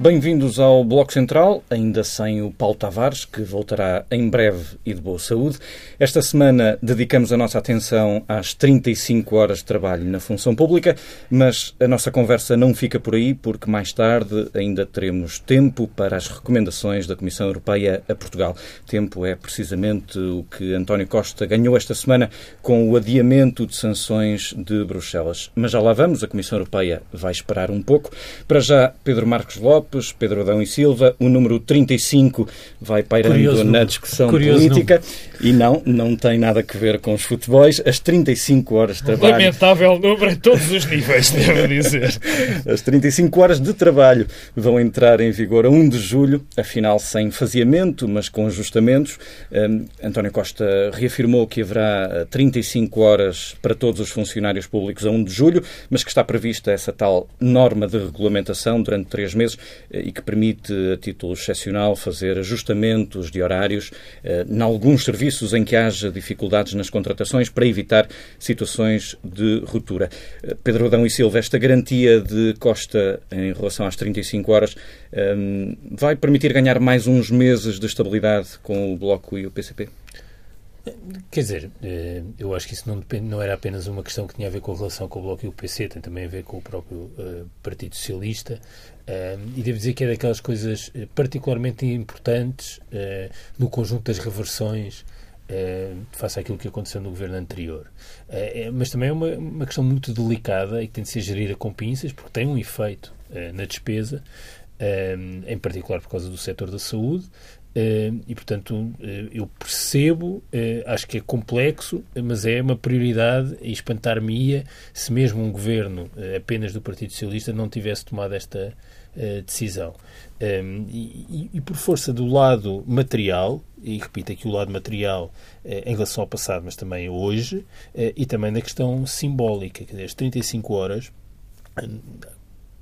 Bem-vindos ao Bloco Central, ainda sem o Paulo Tavares, que voltará em breve e de boa saúde. Esta semana dedicamos a nossa atenção às 35 horas de trabalho na função pública, mas a nossa conversa não fica por aí, porque mais tarde ainda teremos tempo para as recomendações da Comissão Europeia a Portugal. Tempo é precisamente o que António Costa ganhou esta semana com o adiamento de sanções de Bruxelas. Mas já lá vamos, a Comissão Europeia vai esperar um pouco. Para já, Pedro Marcos Lopes Pedro Adão e Silva. O número 35 vai pairando Curioso na discussão Curioso política e não, não tem nada a ver com os futebols. As 35 horas de trabalho. Lamentável número a todos os níveis, devo dizer. As 35 horas de trabalho vão entrar em vigor a 1 de julho, afinal sem faseamento, mas com ajustamentos. Um, António Costa reafirmou que haverá 35 horas para todos os funcionários públicos a 1 de julho, mas que está prevista essa tal norma de regulamentação durante três meses e que permite, a título excepcional, fazer ajustamentos de horários eh, em alguns serviços em que haja dificuldades nas contratações para evitar situações de ruptura. Eh, Pedro Adão e Silva, esta garantia de Costa em relação às 35 horas vai permitir ganhar mais uns meses de estabilidade com o Bloco e o PCP? Quer dizer, eh, eu acho que isso não, depende, não era apenas uma questão que tinha a ver com a relação com o Bloco e o PC, tem também a ver com o próprio uh, Partido Socialista. Uh, e devo dizer que é daquelas coisas particularmente importantes uh, no conjunto das reversões face àquilo que aconteceu no governo anterior. É, mas também é uma, uma, questão muito delicada e que tem de ser gerida com pinças, porque tem um efeito na despesa, em particular por causa do setor da saúde, eh, e, portanto, eh, eu percebo, eh, acho que é complexo, mas é uma prioridade e espantar-me-ia se mesmo um governo apenas do Partido Socialista não tivesse tomado esta decisão. E, e, por força do lado material, e repito aqui o lado material em relação ao passado, mas também hoje, e também na questão simbólica, dizer, as 35 horas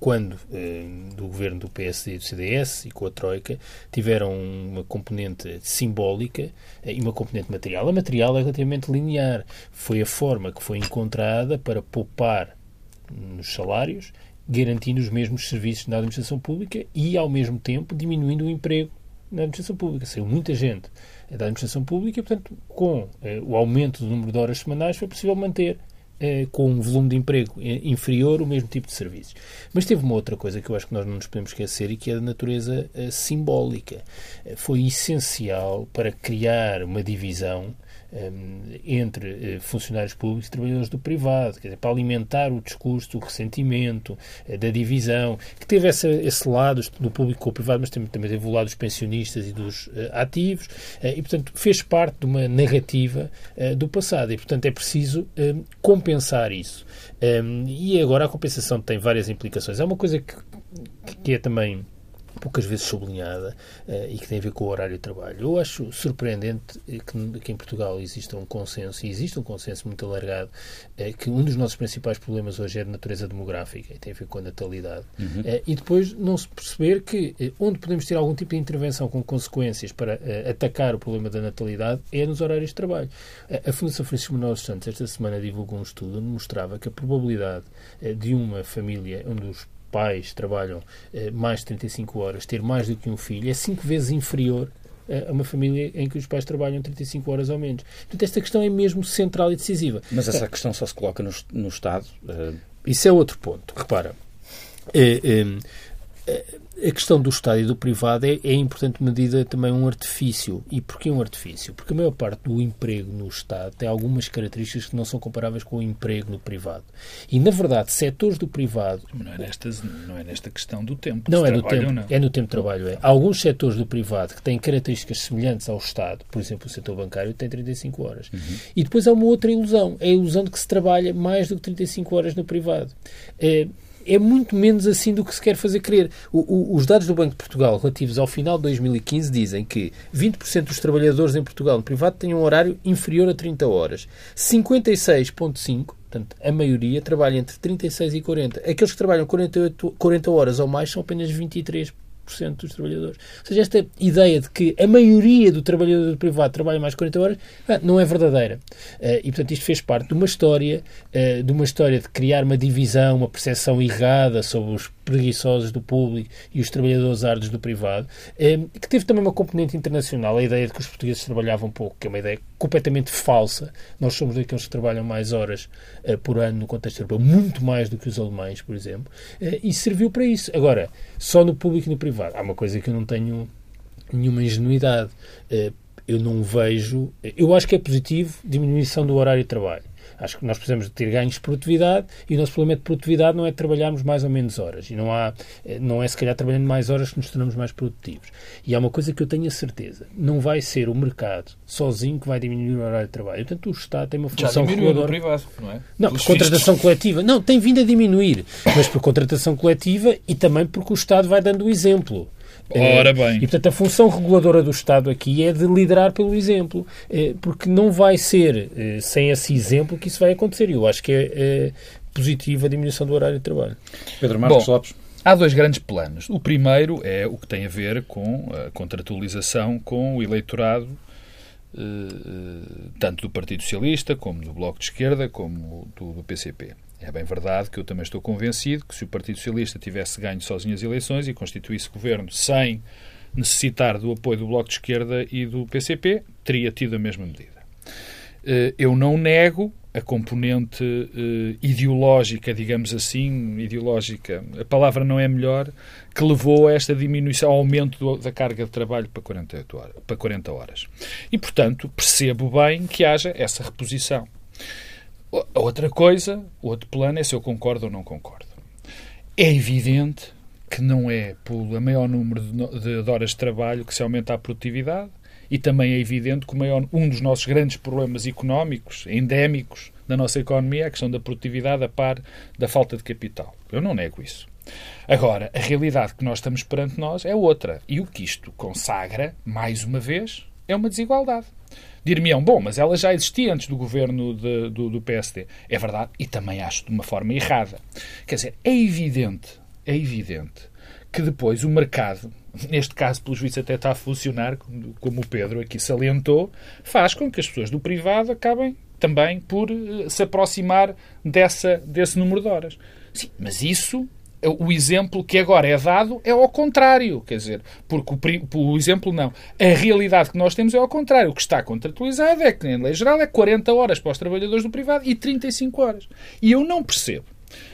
quando eh, do governo do PSD e do CDS e com a Troika tiveram uma componente simbólica eh, e uma componente material. A material é relativamente linear. Foi a forma que foi encontrada para poupar nos salários, garantindo os mesmos serviços na administração pública e, ao mesmo tempo, diminuindo o emprego na administração pública. Saiu muita gente da administração pública e, portanto, com eh, o aumento do número de horas semanais foi possível manter eh, com um volume de emprego eh, inferior o mesmo tipo de serviços. Mas teve uma outra coisa que eu acho que nós não nos podemos esquecer e que é da natureza eh, simbólica. Foi essencial para criar uma divisão entre uh, funcionários públicos e trabalhadores do privado, quer dizer, para alimentar o discurso do ressentimento, uh, da divisão, que teve esse lado do público com o privado, mas também, também teve o lado dos pensionistas e dos uh, ativos, e, portanto, fez parte de uma narrativa do passado, e, portanto, é preciso um, compensar isso. Um, e agora a compensação tem várias implicações. É uma coisa que, que é também poucas vezes sublinhada uh, e que tem a ver com o horário de trabalho. Eu acho surpreendente que, que em Portugal exista um consenso, e existe um consenso muito alargado, uh, que um dos nossos principais problemas hoje é de natureza demográfica e tem a ver com a natalidade. Uhum. Uh, e depois não se perceber que onde podemos ter algum tipo de intervenção com consequências para atacar o problema da natalidade é nos horários de trabalho. a Fundação Francisco Manuel dos Santos esta semana divulgou um estudo onde mostrava que a probabilidade de uma família onde os pais trabalham eh, mais de 35 horas, ter mais do que um filho, é cinco vezes inferior a uma família em que os pais trabalham 35 horas ou menos. Portanto, esta questão é mesmo central e decisiva. Mas essa questão só se coloca no, no Estado? Uh... Isso é outro ponto. Repara, é, é, a questão do Estado e do privado é, é em importante medida também um artifício. E porquê um artifício? Porque a maior parte do emprego no Estado tem algumas características que não são comparáveis com o emprego no privado. E, na verdade, setores do privado... Não é nesta, não é nesta questão do tempo. Não é no tempo. Não. É no tempo de trabalho. É. Alguns setores do privado que têm características semelhantes ao Estado, por exemplo, o setor bancário, tem 35 horas. Uhum. E depois há uma outra ilusão. É a ilusão de que se trabalha mais do que 35 horas no privado. É, é muito menos assim do que se quer fazer crer. O, o, os dados do Banco de Portugal relativos ao final de 2015 dizem que 20% dos trabalhadores em Portugal no privado têm um horário inferior a 30 horas. 56,5%, portanto, a maioria trabalha entre 36 e 40. Aqueles que trabalham 48, 40 horas ou mais são apenas 23% dos trabalhadores. Ou seja, esta ideia de que a maioria do trabalhador do privado trabalha mais de 40 horas não é verdadeira. Eh, e, portanto, isto fez parte de uma história, eh, de uma história de criar uma divisão, uma percepção errada sobre os preguiçosos do público e os trabalhadores árduos do privado, eh, que teve também uma componente internacional, a ideia de que os portugueses trabalhavam pouco, que é uma ideia completamente falsa. Nós somos daqueles que trabalham mais horas por ano no contexto europeu, muito mais do que os alemães, por exemplo, e serviu para isso. Agora, só no público e no privado. Há uma coisa que eu não tenho nenhuma ingenuidade. Eh, eu não vejo. Eu acho que é positivo diminuição do horário de trabalho. Acho que nós precisamos de ter ganhos de produtividade e o nosso problema de produtividade não é trabalharmos mais ou menos horas. E não, há, eh, não é se calhar trabalhando mais horas que nos tornamos mais produtivos. E há uma coisa que eu tenho a certeza: não vai ser o mercado sozinho que vai diminuir o horário de trabalho. Portanto, o Estado tem uma função Já diminuiu no privado, não é? Não, por contratação coletiva. Não, tem vindo a diminuir, mas por contratação coletiva e também porque o Estado vai dando o exemplo. Ora bem. E, portanto, a função reguladora do Estado aqui é de liderar pelo exemplo, eh, porque não vai ser eh, sem esse exemplo que isso vai acontecer. E eu acho que é, é positiva a diminuição do horário de trabalho. Pedro Marcos Bom, Lopes. Há dois grandes planos. O primeiro é o que tem a ver com a contratualização com o eleitorado, eh, tanto do Partido Socialista, como do Bloco de Esquerda, como do PCP. É bem verdade que eu também estou convencido que se o Partido Socialista tivesse ganho sozinho as eleições e constituísse governo sem necessitar do apoio do Bloco de Esquerda e do PCP, teria tido a mesma medida. Eh, eu não nego a componente eh, ideológica, digamos assim, ideológica, a palavra não é melhor, que levou a esta diminuição, ao aumento da carga de trabalho para 48 horas, para 40 horas. E, portanto, percebo bem que haja essa reposição. A outra coisa, o outro plano é se eu concordo ou não concordo. É evidente que não é pelo maior número de, horas de trabalho que se aumenta a produtividade e também é evidente que maior, um dos nossos grandes problemas económicos, endémicos da nossa economia, é a questão da produtividade a par da falta de capital. Eu não nego isso. Agora, a realidade que nós estamos perante nós é outra. E o que isto consagra, mais uma vez, é uma desigualdade. Dir-me-ão, bom, mas ela já existia antes do governo de, do, do PSD. É verdade, e também acho de uma forma errada. Quer dizer, é evidente, é evidente que depois o mercado, neste caso, pelos vistos, até está a funcionar, como o Pedro aqui salientou, faz com que as pessoas do privado acabem também por eh, se aproximar dessa, desse número de horas. Sim, mas isso o exemplo que agora é dado é ao contrário, quer dizer, porque o, o, exemplo não. A realidade que nós temos é ao contrário. O que está contratualizado é que, em lei geral, é 40 horas para os trabalhadores do privado e 35 horas. E eu não percebo,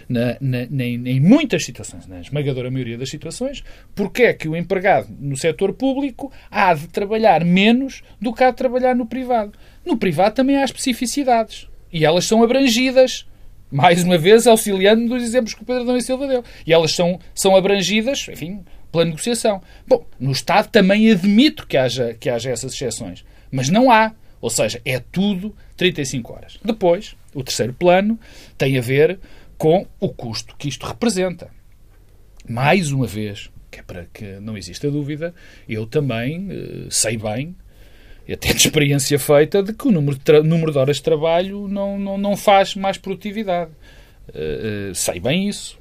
na, na, nem, em muitas situações, na esmagadora maioria das situações, porque é que o empregado no setor público há de trabalhar menos do que há de trabalhar no privado. No privado também há especificidades. E elas são abrangidas mais uma vez, auxiliando dos exemplos que o Pedro Adão e Silva deu. E elas são, são abrangidas, enfim, pela negociação. Bom, no Estado também admito que haja, que haja essas exceções, mas não há. Ou seja, é tudo 35 horas. Depois, o terceiro plano tem a ver com o custo que isto representa. Mais uma vez, que é para que não exista dúvida, eu também uh, sei bem e até de experiência feita de que o número de, número de horas de trabalho não, não, não faz mais produtividade. Uh, sei bem isso.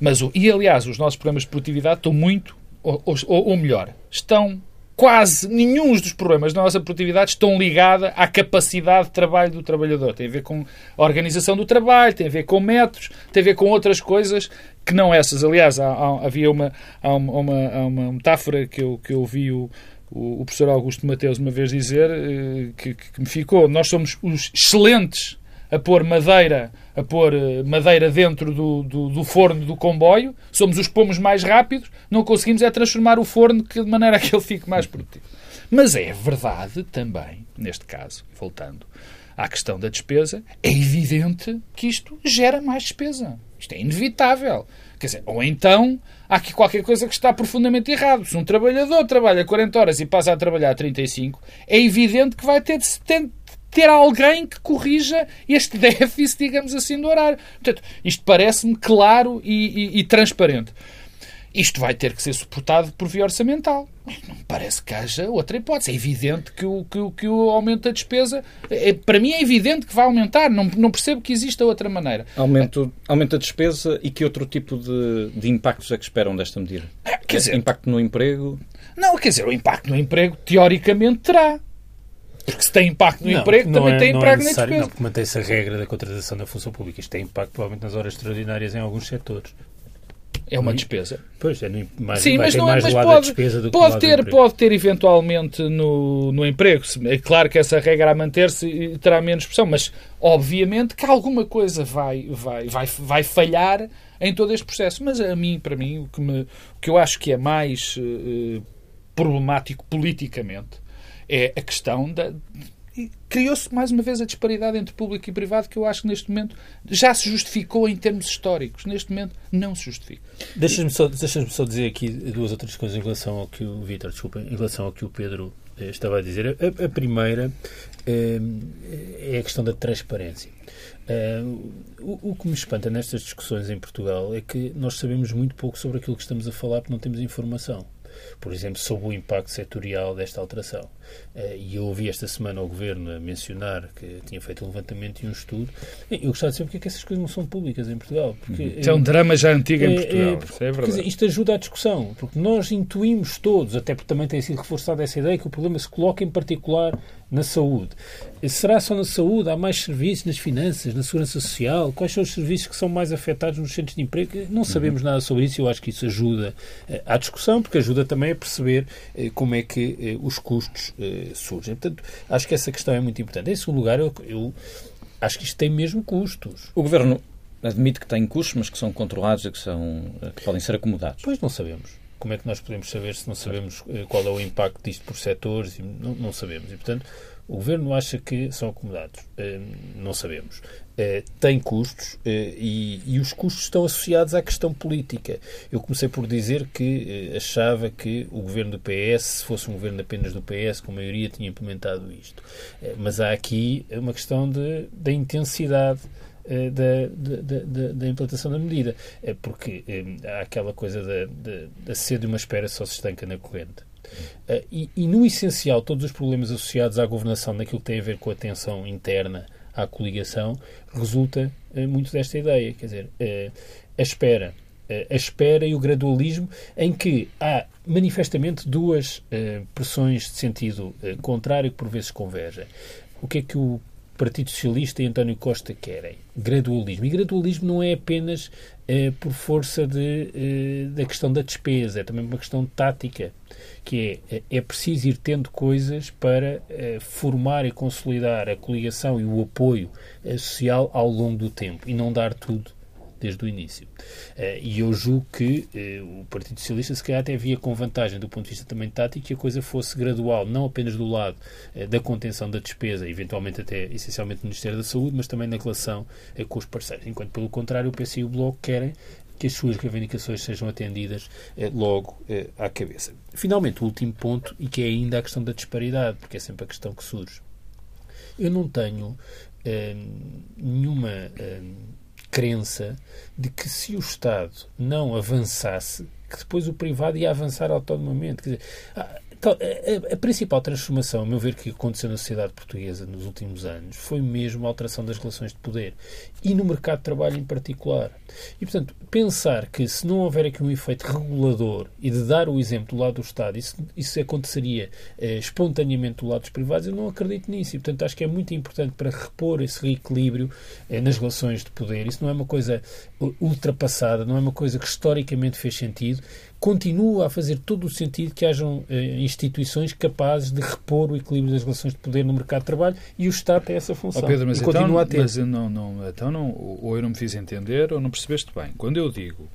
Mas, e aliás, os nossos problemas de produtividade estão muito, ou, ou, ou melhor, estão quase nenhum dos problemas da nossa produtividade estão ligados à capacidade de trabalho do trabalhador. Tem a ver com a organização do trabalho, tem a ver com métodos, tem a ver com outras coisas que não essas. Aliás, há, há, havia uma, há uma, uma, uma metáfora que eu, que eu vi o, o, professor Augusto Mateus uma vez dizer eh, que, que, me ficou. Nós somos os excelentes a pôr madeira, a pôr eh, madeira dentro do, do, do, forno do comboio, somos os que pomos mais rápidos, não conseguimos é transformar o forno de maneira que ele fique mais produtivo. Mas é verdade também, neste caso, voltando à questão da despesa, é evidente que isto gera mais despesa. Isto é inevitável. Quer dizer, ou então há aqui qualquer coisa que está profundamente errado. Se um trabalhador trabalha 40 horas e passa a trabalhar 35, é evidente que vai ter de ter alguém que corrija este déficit, digamos assim, do horário. Portanto, isto parece-me claro e, e, e transparente. Isto vai ter que ser suportado por via orçamental. Não me parece que haja outra hipótese. É evidente que o, que, que o aumento da despesa, é, para mim é evidente que vai aumentar. Não, não percebo que exista outra maneira. Aumento, aumenta a despesa e que outro tipo de, de impactos é que esperam desta medida? É, quer dizer, impacto no emprego? Não, quer dizer, o impacto no emprego teoricamente terá. Porque se tem impacto no não, emprego, também é, tem impacto é na despesa. Não, porque mantém-se a regra da contratação da função pública. Isto tem impacto provavelmente nas horas extraordinárias em alguns setores. É uma despesa. Pois, é mais, Sim, mas, não, mais mas pode, pode ter, pode ter eventualmente no, no emprego. É claro que essa regra a manter-se terá menos pressão, mas obviamente que alguma coisa vai, vai, vai, vai falhar em todo este processo. Mas a mim, para mim, o que, me, o que eu acho que é mais uh, problemático politicamente é a questão da, criou-se mais uma vez a disparidade entre público e privado que eu acho que neste momento já se justificou em termos históricos. Neste momento não se justifica. Deixa-me só, deixa só dizer aqui duas outras coisas em relação ao que o Vítor, desculpa, em relação ao que o Pedro eh, estava a dizer. A, a primeira eh, é a questão da transparência. Uh, o, o, que me espanta nestas discussões em Portugal é que nós sabemos muito pouco sobre aquilo que estamos a falar porque não temos informação por exemplo, sobre o impacto setorial desta alteração. Eh, e eu ouvi esta semana o Governo mencionar que tinha feito um levantamento e um estudo. Eu gostava de saber porque é que essas coisas não são públicas em Portugal. Porque, Isso é um drama já antigo em Portugal. É, é, é verdade. Dizer, isto ajuda à discussão, porque nós intuímos todos, até porque também tem sido reforçada essa ideia, que o problema se coloca em particular na saúde. Será só na saúde? Há mais serviços nas finanças, na segurança social? Quais são os serviços que são mais afetados nos centros de emprego? Não sabemos nada sobre isso e eu acho que isso ajuda eh, à discussão, porque ajuda também a perceber eh, como é que eh, os custos surgem. Portanto, acho que essa questão é muito importante. Em segundo lugar, eu, eu acho que isto tem mesmo custos. O Governo admite que tem custos, mas que são controlados e que, são, que podem ser acomodados. Pois não sabemos. Como é que nós podemos saber se não sabemos qual é o impacto disto por setores? Não, não sabemos. E, portanto, o governo acha que são acomodados. Não sabemos. Uh, tem custos uh, e, e, os custos estão associados à questão política. Eu comecei por dizer que achava que o governo do PS, se fosse um governo apenas do PS, com maioria, tinha implementado isto. mas há aqui uma questão de, da intensidade. Da, da, da, da, implantação da medida. Porque há aquela coisa da, da, da sede de uma espera só se estanca na corrente. E, e, no essencial, todos os problemas associados à governação naquilo que tem a ver com a tensão interna à coligação resulta uh, muito desta ideia. Quer dizer, uh, a espera. a espera e o gradualismo, em que há manifestamente duas pressões de sentido contrário que por vezes convergem. O que é que o Partido Socialista e António Costa querem? Gradualismo. E gradualismo não é apenas eh, por força de, eh, da questão da despesa, é também uma questão tática, que é, é preciso ir tendo coisas para eh, formar e consolidar a coligação e o apoio eh, social ao longo do tempo e não dar tudo desde o início. Uh, e eu julgo que uh, o Partido Socialista se calhar até via com vantagem do ponto de vista também tático que a coisa fosse gradual, não apenas do lado uh, da contenção da despesa, eventualmente até essencialmente no Ministério da Saúde, mas também na relação com os parceiros. Enquanto, pelo contrário, o PC e o Bloco querem que as suas reivindicações sejam atendidas logo à cabeça. Finalmente, o último ponto, e que é ainda a questão da disparidade, porque é sempre a questão que surge. Eu não tenho nenhuma crença de que se o Estado não avançasse, que depois o privado ia avançar autonomamente. Quer dizer, a, a, principal transformação, a meu ver, que aconteceu na sociedade portuguesa nos últimos anos foi mesmo a alteração das relações de poder e no mercado de trabalho em particular. E, portanto, pensar que se não houver aqui um efeito regulador e de dar o exemplo do lado do Estado, isso, isso aconteceria eh, espontaneamente do lado dos privados, eu não acredito nisso. E, portanto, acho que é muito importante para repor esse reequilíbrio eh, nas relações de poder. Isso não é uma coisa ultrapassada, não é uma coisa que historicamente fez sentido continua a fazer todo o sentido que hajam eh, instituições capazes de repor o equilíbrio das relações de poder no mercado de trabalho e o Estado tem essa função. Oh Pedro, mas e então, continua a ter. Mas não, não, então não, ou eu não me fiz entender ou não percebeste bem. Quando eu digo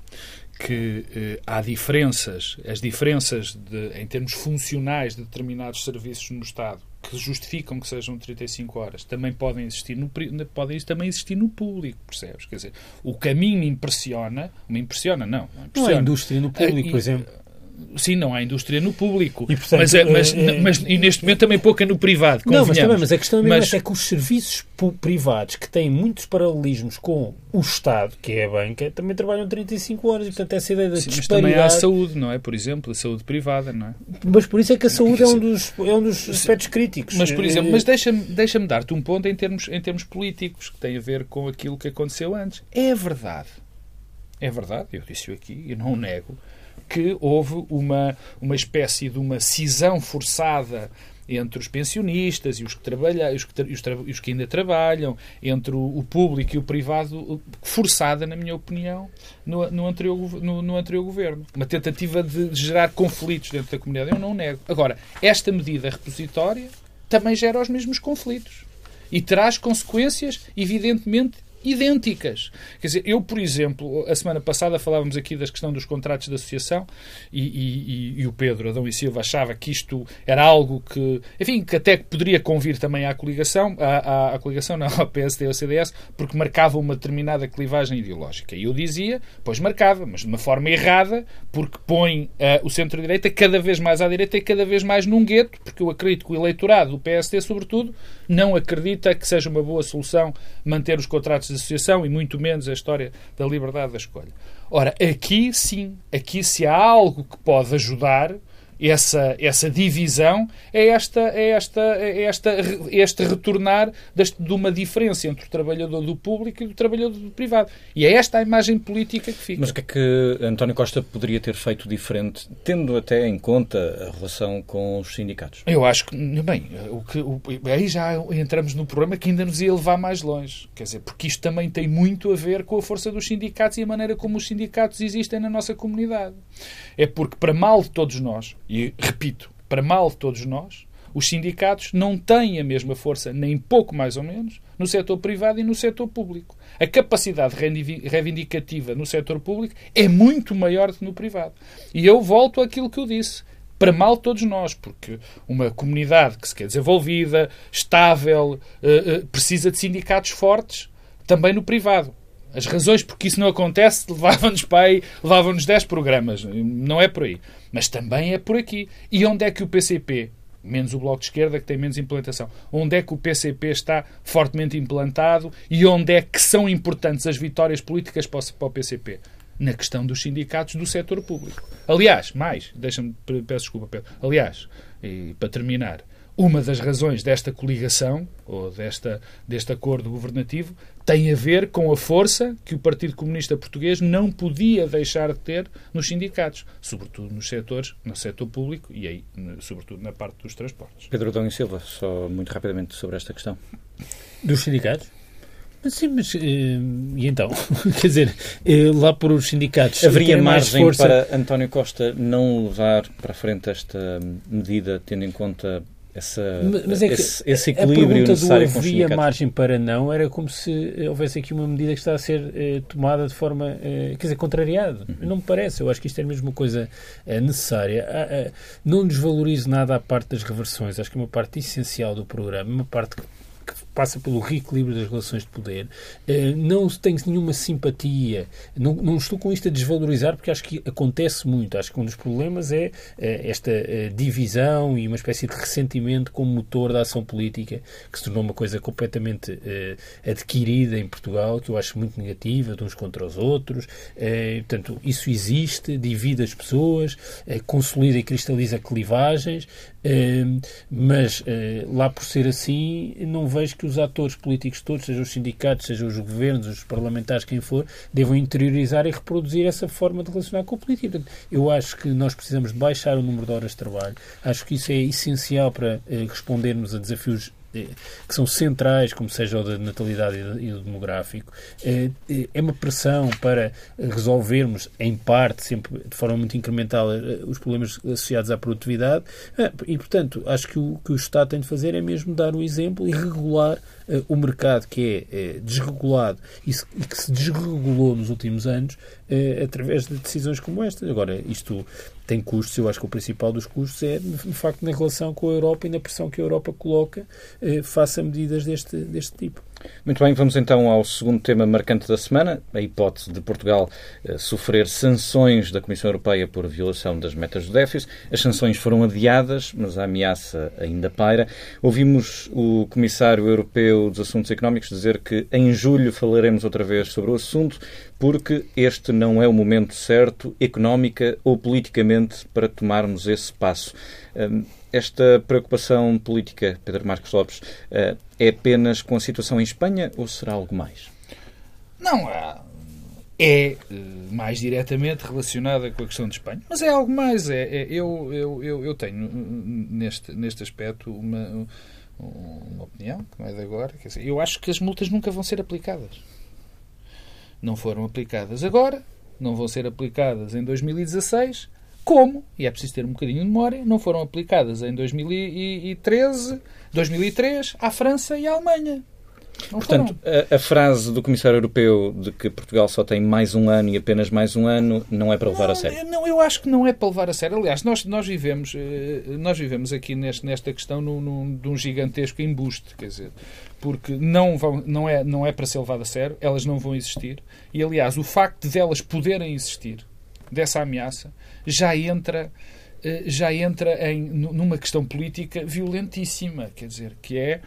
que eh, há diferenças, as diferenças de, em termos funcionais de determinados serviços no Estado que justificam que sejam 35 horas, também podem existir no, podem também existir no público, percebes? Quer dizer, o caminho me impressiona, me impressiona, não. Não, impressiona. não há indústria no público, por exemplo. Sim, não há indústria no público. E, portanto, mas, é- mas, é- é- mas- e neste momento também pouca no privado. Não, mas também, mas a questão é Mas- é que os serviços privados que têm muitos paralelismos com o Estado, que é a banca, também trabalham 35 horas e, portanto, essa ideia da Sim, mas também há a disparidade... saúde, não é? Por exemplo, a saúde privada, não é? Mas por isso é que a saúde é um dos, é um dos aspectos críticos. Mas, por exemplo, Eh, mas deixa-me deixa dar-te um ponto em termos, em termos políticos que tem a ver com aquilo que aconteceu antes. É verdade. É verdade, eu disse-o aqui e não o nego, que houve uma, uma espécie de uma cisão forçada entre os pensionistas e os que, trabalha, os que, os, os que ainda trabalham, entre o, o público e o privado, forçada, na minha opinião, no, no, anterior, no, no anterior governo. Uma tentativa de gerar conflitos dentro da comunidade. Eu não nego. Agora, esta medida repositória também gera os mesmos conflitos e traz consequências, evidentemente, idênticas. Quer dizer, eu, por exemplo, a semana passada falávamos aqui da questão dos contratos de associação e, e- e- o Pedro Adão e Silva achava que isto era algo que, enfim, que até poderia convir também à coligação, à, à, à coligação, não, ao PSD e ao CDS, porque marcava uma determinada clivagem ideológica. E eu dizia, pois marcava, mas de uma forma errada, porque põe eh, o centro-direita cada vez mais à direita e cada vez mais num gueto, porque eu acredito que o eleitorado do PSD, sobretudo, não acredita que seja uma boa solução manter os contratos de associação e muito menos a história da liberdade da escolha. Ora, aqui sim, aqui se há algo que pode ajudar essa, essa divisão é, esta, é, esta, é esta, é este retornar deste- de uma diferença entre o trabalhador do público e do trabalhador do privado. E é esta a imagem política que fica. Mas o que é que António Costa poderia ter feito diferente, tendo até em conta a relação com os sindicatos? Eu acho que, bem, o que, o- aí já entramos no problema que ainda nos ia levar mais longe. Quer dizer, porque isto também tem muito a ver com a força dos sindicatos e a maneira como os sindicatos existem na nossa comunidade. É porque, para mal de todos nós, e repito, para mal de todos nós, os sindicatos não têm a mesma força, nem pouco mais ou menos, no setor privado e no setor público. A capacidade reivindicativa no setor público é muito maior do que no privado. E eu volto àquilo que eu disse para mal de todos nós, porque uma comunidade que se quer desenvolvida, estável, eh, eh, precisa de sindicatos fortes, também no privado. As razões porque isso não acontece levavam-nos para aí, levavam-nos 10 programas. Não é por aí. Mas também é por aqui. E onde é que o PCP, menos o Bloco de Esquerda, que tem menos implantação, onde é que o PCP está fortemente implantado e onde é que são importantes as vitórias políticas para o PCP? Na questão dos sindicatos do setor público. Aliás, mais, deixa-me, peço desculpa, Pedro. Aliás, e para terminar, uma das razões desta coligação, ou desta, deste acordo governativo, tem a ver com a força que o Partido Comunista Português não podia deixar de ter nos sindicatos, sobretudo nos setores, no setor público e aí, sobretudo na parte dos transportes. Pedro Adão e Silva, só muito rapidamente sobre esta questão. Dos sindicatos? Mas sim, mas. eh, e então? Quer dizer, eh, lá por os sindicatos. Haveria terem mais margem força- para António Costa não levar para a frente esta medida, tendo em conta essa, Mas- é que esse, esse a equilíbrio pergunta do necessário os havia margem para não era como se houvesse aqui uma medida que está a ser eh, tomada de forma, eh, quer dizer, contrariada. Uhum. Não me parece. Eu acho que isto é mesmo uma coisa eh, necessária. Ah, ah, não desvalorizo nada a parte das reversões. Acho que é uma parte essencial do programa, uma parte que passa pelo reequilíbrio das relações de poder. Eh, Não tenho nenhuma simpatia, não, não estou com isto a desvalorizar, porque acho que acontece muito. Acho que um dos problemas é eh, esta eh, divisão e uma espécie de ressentimento como motor da ação política, que se tornou uma coisa completamente adquirida em Portugal, que eu acho muito negativa, de uns contra os outros. Portanto, isso existe, divide as pessoas, consolida e cristaliza clivagens, mas lá por ser assim, não vejo que os atores políticos todos, sejam os sindicatos, sejam os governos, os parlamentares, quem for, devam interiorizar e reproduzir essa forma de relacionar com política. Portanto, eu acho que nós precisamos de baixar o número de horas de trabalho. Acho que isso é essencial para eh, respondermos a desafios que são centrais, como seja o da natalidade e o demográfico, é uma pressão para resolvermos, em parte, sempre de forma muito incremental, os problemas associados à produtividade. E, portanto, acho que o que o Estado tem de fazer é mesmo dar o exemplo e regular o mercado que é desregulado e que se desregulou nos últimos anos através de decisões como esta. Agora, isto tem custos, eu acho que o principal dos custos é, de facto, na relação com a Europa e na pressão que a Europa coloca eh, face a medidas deste, deste tipo. Muito bem, vamos então ao segundo tema marcante da semana, a hipótese de Portugal eh, sofrer sanções da Comissão Europeia por violação das metas do déficit. As sanções foram adiadas, mas a ameaça ainda paira. Ouvimos o Comissário Europeu dos Assuntos Económicos dizer que em julho falaremos outra vez sobre o assunto, porque este não é o momento certo, económica ou politicamente, para tomarmos esse passo. Hum, esta preocupação política, Pedro Marcos Lopes, eh, é apenas com a situação em Espanha ou será algo mais? Não, é eh, mais diretamente relacionada com a questão de Espanha. Mas é algo mais. É, é eu, eu, eu, tenho neste, neste aspecto uma, uma opinião, que não é de agora. Dizer, eu acho que as multas nunca vão ser aplicadas não foram aplicadas agora, não vão ser aplicadas em 2016, como, e é preciso ter um bocadinho de memória, não foram aplicadas em 2013, 2003 à França e à Alemanha. Não Portanto, a, a, frase do Comissário Europeu de que Portugal só tem mais um ano e apenas mais um ano não é para levar não, a sério? Não, eu acho que não é para levar a sério. Aliás, nós, nós, vivemos, eh, nós vivemos aqui neste, nesta questão num, num, de um gigantesco embuste, quer dizer, porque não, vão, não, é, não é para ser levado a sério, elas não vão existir. E, aliás, o facto de elas poderem existir, dessa ameaça, já entra eh, já entra em, numa questão política violentíssima, quer dizer, que é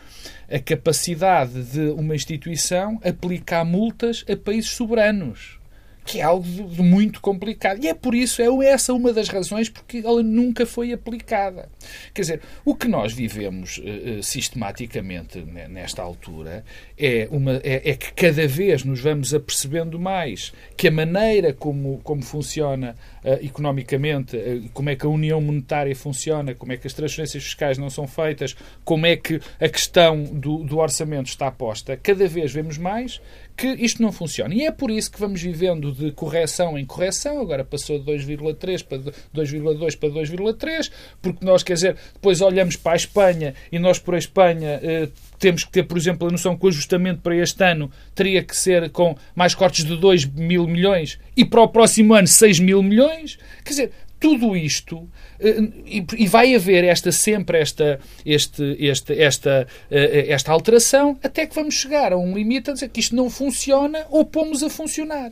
a capacidade de uma instituição aplicar multas a países soberanos que é algo muito complicado. E é por isso, é essa uma das razões porque ela nunca foi aplicada. Quer dizer, o que nós vivemos uh, sistematicamente nesta altura é, uma, é, é, que cada vez nos vamos apercebendo mais que a maneira como, como funciona uh, economicamente, uh, como é que a união monetária funciona, como é que as transferências fiscais não são feitas, como é que a questão do, do orçamento está posta, cada vez vemos mais que isto não funciona. E é por isso que vamos vivendo de correção em correção, agora passou de 2,3 para 2,2 para 2,3, porque nós, quer dizer, depois olhamos para a Espanha e nós por a Espanha eh, temos que ter, por exemplo, a noção que o ajustamento para este ano teria que ser com mais cortes de 2 mil milhões e para o próximo ano 6 mil milhões. Quer dizer, tudo isto eh, e vai haver esta sempre esta este, este, esta eh, esta alteração até que vamos chegar a um limite a dizer que isto não funciona ou pomos a funcionar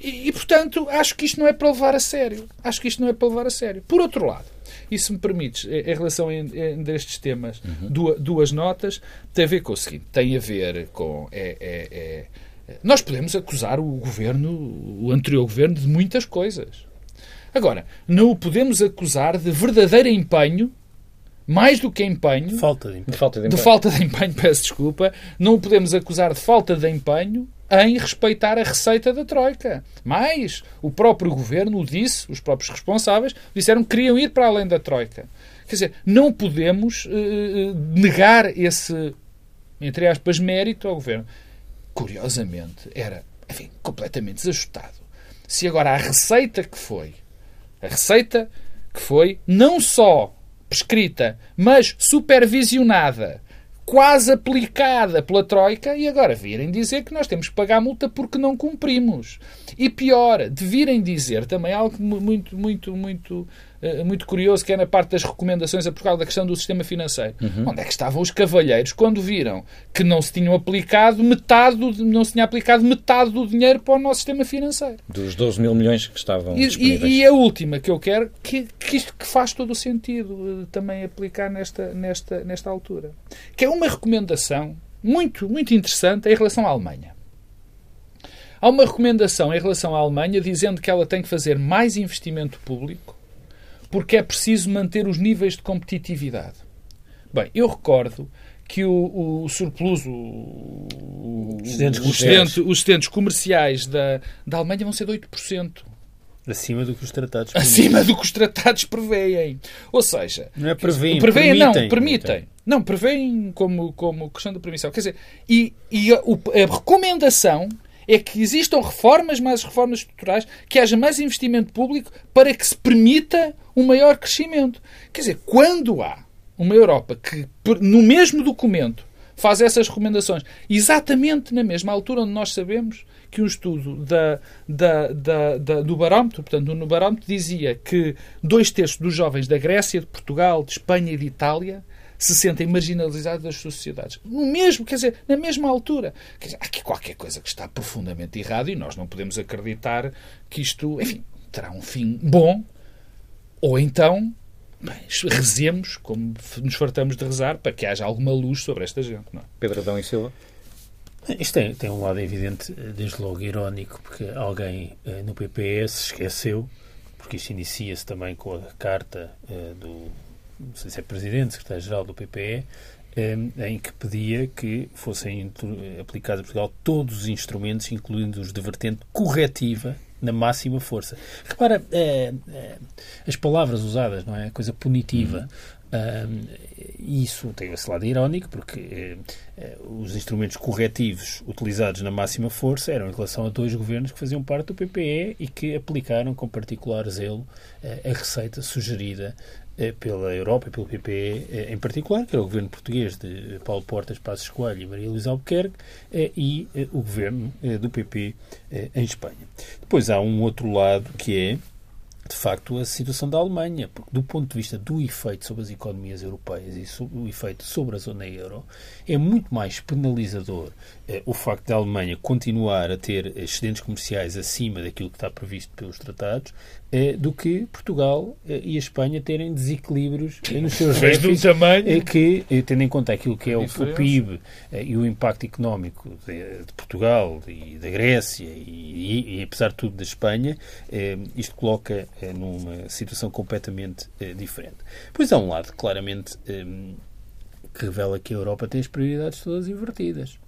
e, e portanto acho que isto não é para levar a sério acho que isto não é para levar a sério por outro lado e se me permites, em relação a estes temas, uhum. duas, duas, notas, tem a ver com o seguinte: tem a ver com. É, é, é, nós podemos acusar o governo, o anterior governo, de muitas coisas. Agora, não o podemos acusar de verdadeiro empenho, mais do que empenho. Falta de empenho. De falta de empenho, de falta de empenho peço desculpa. Não o podemos acusar de falta de empenho em respeitar a receita da Troika. Mais, o próprio governo o disse, os próprios responsáveis disseram que queriam ir para além da Troika. Quer dizer, não podemos uh, negar esse, entre aspas, mérito ao governo. Curiosamente, era, enfim, completamente desajustado. Se agora a receita que foi a receita que foi não só prescrita, mas supervisionada, quase aplicada pela Troika, e agora virem dizer que nós temos que pagar multa porque não cumprimos. E pior, de virem dizer também algo muito, muito, muito muito curioso, que é na parte das recomendações a por causa da questão do sistema financeiro. Uhum. Onde é que estavam os cavalheiros quando viram que não se tinham aplicado metade, do, não se tinha aplicado metade do dinheiro para o nosso sistema financeiro? Dos 12 mil milhões que estavam e, disponíveis. E, e a última que eu quero, que, que isto que faz todo o sentido eh, também aplicar nesta, nesta, nesta altura, que é uma recomendação muito, muito interessante em relação à Alemanha. Há uma recomendação em relação à Alemanha dizendo que ela tem que fazer mais investimento público porque é preciso manter os níveis de competitividade. Bem, eu recordo que o, o surplus, o, os, excedentes os, excedentes, os excedentes comerciais da, da Alemanha vão ser de 8%. Acima do que os tratados Acima do que os tratados preveem. Ou seja, não é preveem, preveem não, permitem. permitem. Não, prevêem como, como questão da permissão. Quer dizer, e, e a, a, recomendação é que existam reformas, mais reformas estruturais, que haja mais investimento público para que se permita um maior crescimento. Quer dizer, quando há uma Europa que, no mesmo documento, faz essas recomendações, exatamente na mesma altura onde nós sabemos que um estudo da, da, da, da, do barómetro, portanto, no barómetro dizia que dois terços dos jovens da Grécia, de Portugal, de Espanha e de Itália se sentem marginalizados das suas sociedades. No mesmo, quer dizer, na mesma altura. Quer dizer, há aqui qualquer coisa que está profundamente errado e nós não podemos acreditar que isto, enfim, terá um fim bom ou então bem, rezemos, como nos fartamos de rezar, para que haja alguma luz sobre esta gente. Não é? Pedro Adão e Silva? Isto tem, tem um lado evidente, desde logo irónico, porque alguém eh, no PPS esqueceu, porque isto inicia-se também com a carta eh, do, não sei se é presidente, secretário-geral do PPE, eh, em que pedia que fossem aplicados a Portugal todos os instrumentos, incluindo os de vertente corretiva, na máxima força. Repara, é, é, as palavras usadas, não é? A coisa punitiva. Uhum. Um, isso tem esse lado irónico, porque os instrumentos corretivos utilizados na máxima força eram em relação a dois governos que faziam parte do PPE e que aplicaram com particular zelo a receita sugerida pela Europa e pelo PPE eh, em particular, que era o governo português de Paulo Portas, Passos Coelho e Maria Luísa Albuquerque, eh, e o governo do PP em Espanha. Depois há um outro lado que é de facto, a situação da Alemanha, porque do ponto de vista do efeito sobre as economias europeias e sobre o efeito sobre a zona euro, é muito mais penalizador eh, o facto da Alemanha continuar a ter excedentes comerciais acima daquilo que está previsto pelos tratados eh, do que Portugal eh, e a Espanha terem desequilíbrios eh, nos seus déficits tamanho... Eh, que, eh, tendo em conta aquilo que é o, o PIB e o impacto económico de, de Portugal e da Grécia e, e, e, apesar de tudo, da Espanha, isto coloca numa situação completamente diferente. Pois há um lado claramente que revela que a Europa tem as prioridades todas invertidas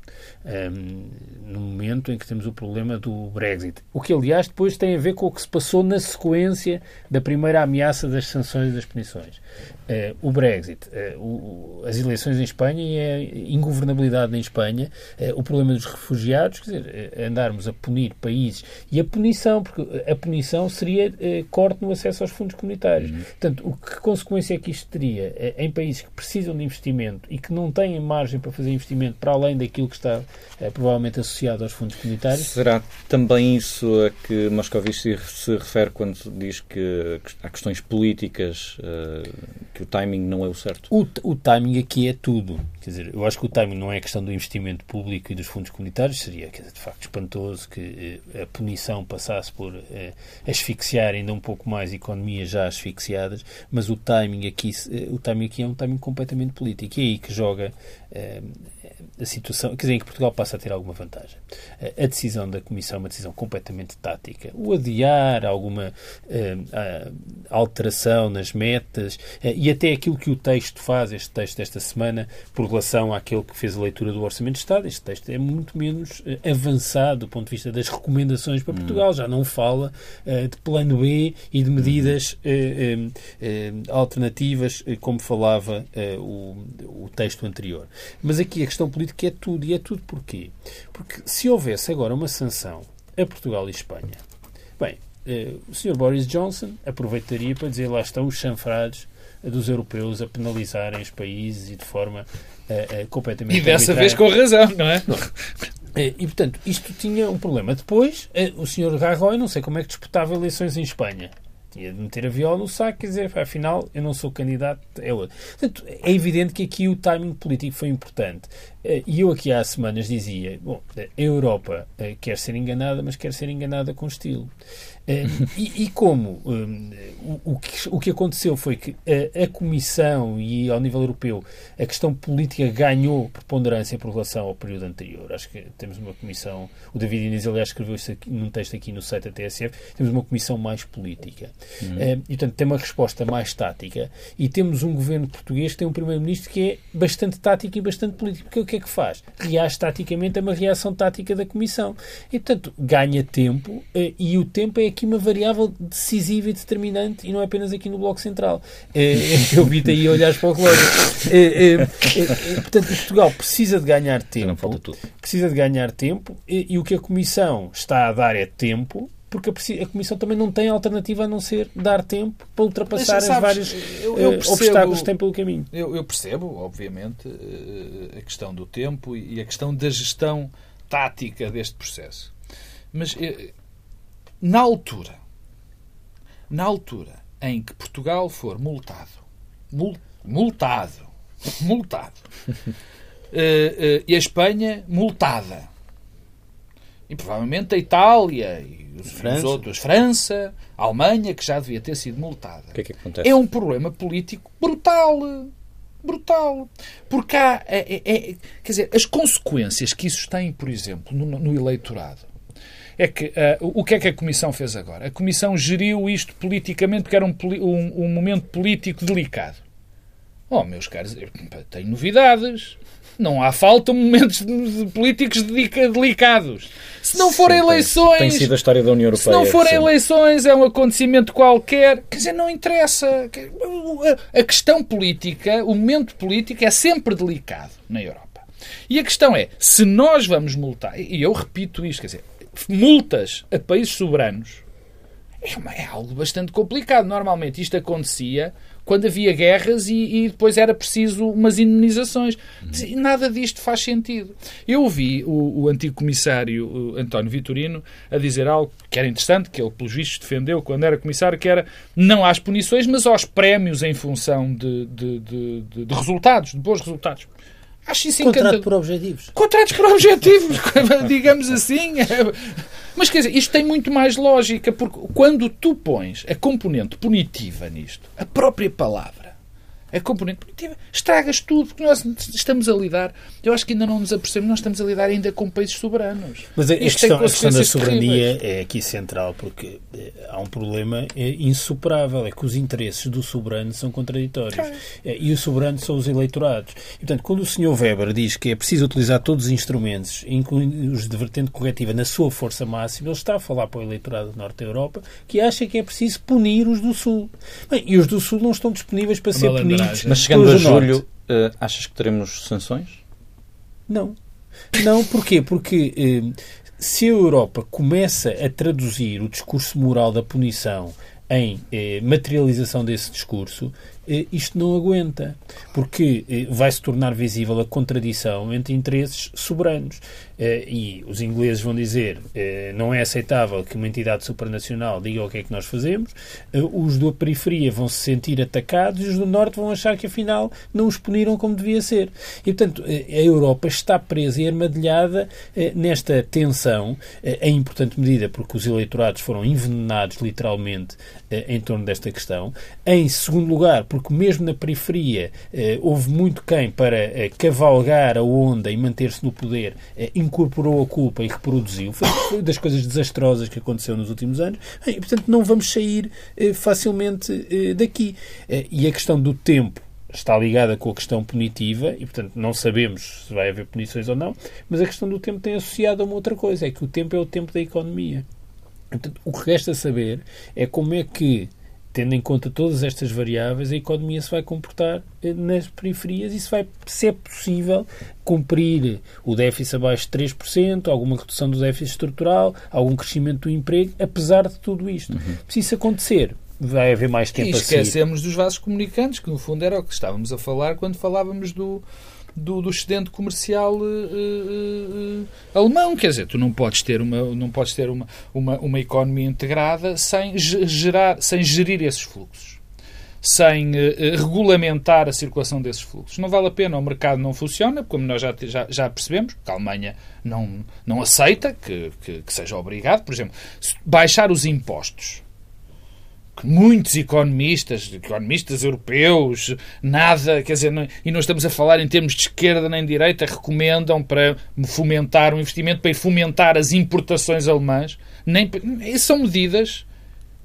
um, no momento em que temos o problema do Brexit. O que, aliás, depois tem a ver com o que se passou na sequência da primeira ameaça das sanções e das punições. Uh, o Brexit, uh, o, as eleições em Espanha e a ingovernabilidade em Espanha, uh, o problema dos refugiados, quer dizer, andarmos a punir países e a punição, porque a punição seria corte no acesso aos fundos comunitários. Uhum. Portanto, o que consequência é que isto teria em países que precisam de investimento e que não têm margem para fazer investimento para além daquilo que está é, provavelmente associado aos fundos comunitários. Será também isso a que Moscovici se refere quando diz que há questões políticas, uh, que o timing não é o certo? O, o timing aqui é tudo. Quer dizer, eu acho que o timing não é a questão do investimento público e dos fundos comunitários, seria dizer, de facto espantoso que eh, a punição passasse por eh, asfixiar ainda um pouco mais economias já asfixiadas, mas o timing aqui, eh, o timing aqui é um timing completamente político. E é aí que joga eh, a situação, quer dizer, em que Portugal passa a ter alguma vantagem. A decisão da Comissão é uma decisão completamente tática. O adiar alguma uh, alteração nas metas uh, e até aquilo que o texto faz, este texto desta semana, por relação àquele que fez a leitura do Orçamento de Estado, este texto é muito menos uh, avançado do ponto de vista das recomendações para Portugal. Hum. Já não fala de plano B e de medidas hum. alternativas, como falava o, o texto anterior. Mas aqui a questão política é tudo. E é tudo porquê? Porque se houvesse agora uma sanção a Portugal e Espanha, bem, eh, o Sr. Boris Johnson aproveitaria para dizer lá estão os chanfrados dos europeus a penalizarem os países e de forma uh, uh, completamente. E dessa arbitrária. vez com razão, não é? E, portanto, isto tinha um problema. Depois, o Sr. Rajoy, não sei como é que disputava eleições em Espanha de meter a viola no saco, quer dizer, afinal, eu não sou candidato, é outro. Portanto, é evidente que aqui o timing político foi importante. Eh, e eu aqui há semanas dizia, bom, a Europa eh, quer ser enganada, mas quer ser enganada com estilo. Eh, e, e, como um, o, o, que, o que aconteceu foi que a, a, Comissão e ao nível europeu a questão política ganhou preponderância por relação ao período anterior. Acho que temos uma comissão, o David Inês aliás escreveu isso aqui, num texto aqui no site da TSF, temos uma comissão mais política. Uhum. e, portanto, tem uma resposta mais tática. E temos um governo português que tem um primeiro-ministro que é bastante tático e bastante político. Porque o que é que faz? Reage taticamente a uma reação tática da Comissão. E, portanto, ganha tempo e o tempo é aqui uma variável decisiva e determinante e não é apenas aqui no Bloco Central. eu vi-te aí a olhar para o relógio. portanto, Portugal precisa de ganhar tempo. Precisa de ganhar tempo e, e o que a Comissão está a dar é tempo porque a Comissão também não tem alternativa a não ser dar tempo para ultrapassar os vários eu, eu percebo, obstáculos que tem pelo caminho. Eu, eu, percebo, obviamente, a questão do tempo e a questão da gestão tática deste processo. Mas na altura, na altura em que Portugal for multado, multado, multado, e a Espanha multada, e provavelmente a Itália e os, os outros, França, a Alemanha, que já devia ter sido multada. Que é que? É um problema político brutal. Brutal. Porque há. É, é, é, quer dizer, as consequências que isso tem, por exemplo, no, no eleitorado. É que uh, o que é que a Comissão fez agora? A Comissão geriu isto politicamente porque era um, um, um momento político delicado. Oh, meus caros, tenho novidades. Não há falta momentos políticos delicados. Se não forem eleições. Tem sido a história da União Europeia. Se não forem eleições, é um acontecimento qualquer. Quer dizer, não interessa. A questão política, o momento político é sempre delicado na Europa. E a questão é: se nós vamos multar, e eu repito isto, quer dizer, multas a países soberanos é, é algo bastante complicado. Normalmente isto acontecia quando havia guerras e, e depois era preciso umas indenizações. Uhum. Nada disto faz sentido. Eu ouvi o, o antigo comissário o António Vitorino a dizer algo que era interessante, que ele, pelos vistos, defendeu quando era comissário, que era não às punições, mas aos prémios em função de, de, de, de resultados, de bons resultados. Acho isso Contrato encantador. por objetivos. Contratos por objetivos, digamos assim. Mas quer dizer, isto tem muito mais lógica, porque quando tu pões a componente punitiva nisto, a própria palavra, a componente punitiva, estragas tudo, porque nós estamos a lidar, eu acho que ainda não nos apercebemos, nós estamos a lidar ainda com países soberanos. Mas a, a, questão, a questão, da soberania terríveis. é aqui central, porque eh, há um problema é insuperável, é que os interesses do soberano são contraditórios. É. E os soberanos são os eleitorados. E, portanto, quando o Sr. Weber diz que é preciso utilizar todos os instrumentos, incluindo os de vertente corretiva, na sua força máxima, ele está a falar para o eleitorado do Norte da Europa que acha que é preciso punir os do Sul. Bem, e os do Sul não estão disponíveis para ser punidos mas chegando a julho, uh, achas que teremos sanções? Não. Não, porquê? Porque uh, se a Europa começa a traduzir o discurso moral da punição em eh, materialização desse discurso, isto não aguenta, porque eh, vai se tornar visível a contradição entre interesses soberanos. Eh, e os ingleses vão dizer não é aceitável que uma entidade supranacional diga o que é que nós fazemos, os da periferia vão se sentir atacados e os do norte vão achar que afinal não os puniram como devia ser. E portanto a Europa está presa e armadilhada nesta tensão, em importante medida porque os eleitorados foram envenenados literalmente em torno desta questão. Em segundo lugar, porque mesmo na periferia houve muito quem, para cavalgar a onda e manter-se no poder, incorporou a culpa e reproduziu. Foi, das coisas desastrosas que aconteceu nos últimos anos. E, portanto, não vamos sair eh, facilmente eh, daqui. Eh, e a questão do tempo está ligada com a questão punitiva e, portanto, não sabemos se vai haver punições ou não, mas a questão do tempo tem associado a uma outra coisa, é que o tempo é o tempo da economia. Portanto, o que resta saber é como é que tendo em conta todas estas variáveis, a economia se vai comportar eh, nas periferias e se vai, se é possível, cumprir o déficit abaixo de 3%, alguma redução do déficit estrutural, algum crescimento do emprego, apesar de tudo isto. Uhum. Se isso acontecer, vai haver mais tempo e a seguir. esquecemos dos vasos comunicantes, que no fundo era o que estávamos a falar quando falávamos do, do, do excedente comercial uh, uh, uh, alemão. Quer dizer, tu não podes ter uma, não podes ter uma, uma, uma economia integrada sem, gerar, sem gerir esses fluxos. Sem regulamentar a circulação desses fluxos. Não vale a pena, o mercado não funciona, como nós já, já, já percebemos, porque a Alemanha não, não aceita que, que, que seja obrigado. Por exemplo, baixar os impostos que muitos economistas, economistas europeus, nada, quer dizer, não, e não estamos a falar em termos de esquerda nem de direita, recomendam para fomentar um investimento, para fomentar as importações alemãs, nem, são medidas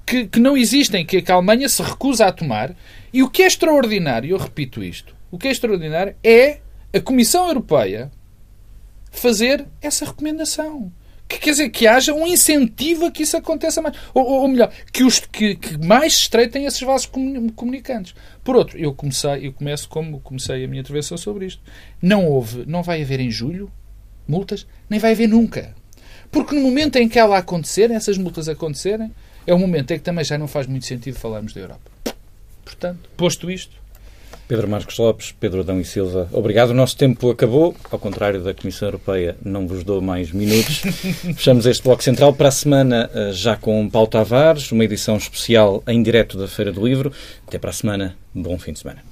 que, que não existem, que a Alemanha se recusa a tomar. E o que é extraordinário, eu repito isto, o que é extraordinário é a Comissão Europeia fazer essa recomendação. Que quer dizer que haja um incentivo a que isso aconteça mais. Ou, ou melhor, que, os, que, que mais estreitem esses vasos comunicantes. Por outro, eu comecei, eu começo como comecei a minha intervenção sobre isto. Não houve, não vai haver em julho multas, nem vai haver nunca. Porque no momento em que ela acontecer, essas multas acontecerem, é o momento em que também já não faz muito sentido falarmos da Europa. Portanto, posto isto, Pedro Marcos Lopes, Pedro Adão e Silva, obrigado. O nosso tempo acabou. Ao contrário da Comissão Europeia, não vos dou mais minutos. Fechamos este Bloco Central para a semana, eh, já com Paulo Tavares, uma edição especial em direto da Feira do Livro. Até para a semana. Bom fim de semana.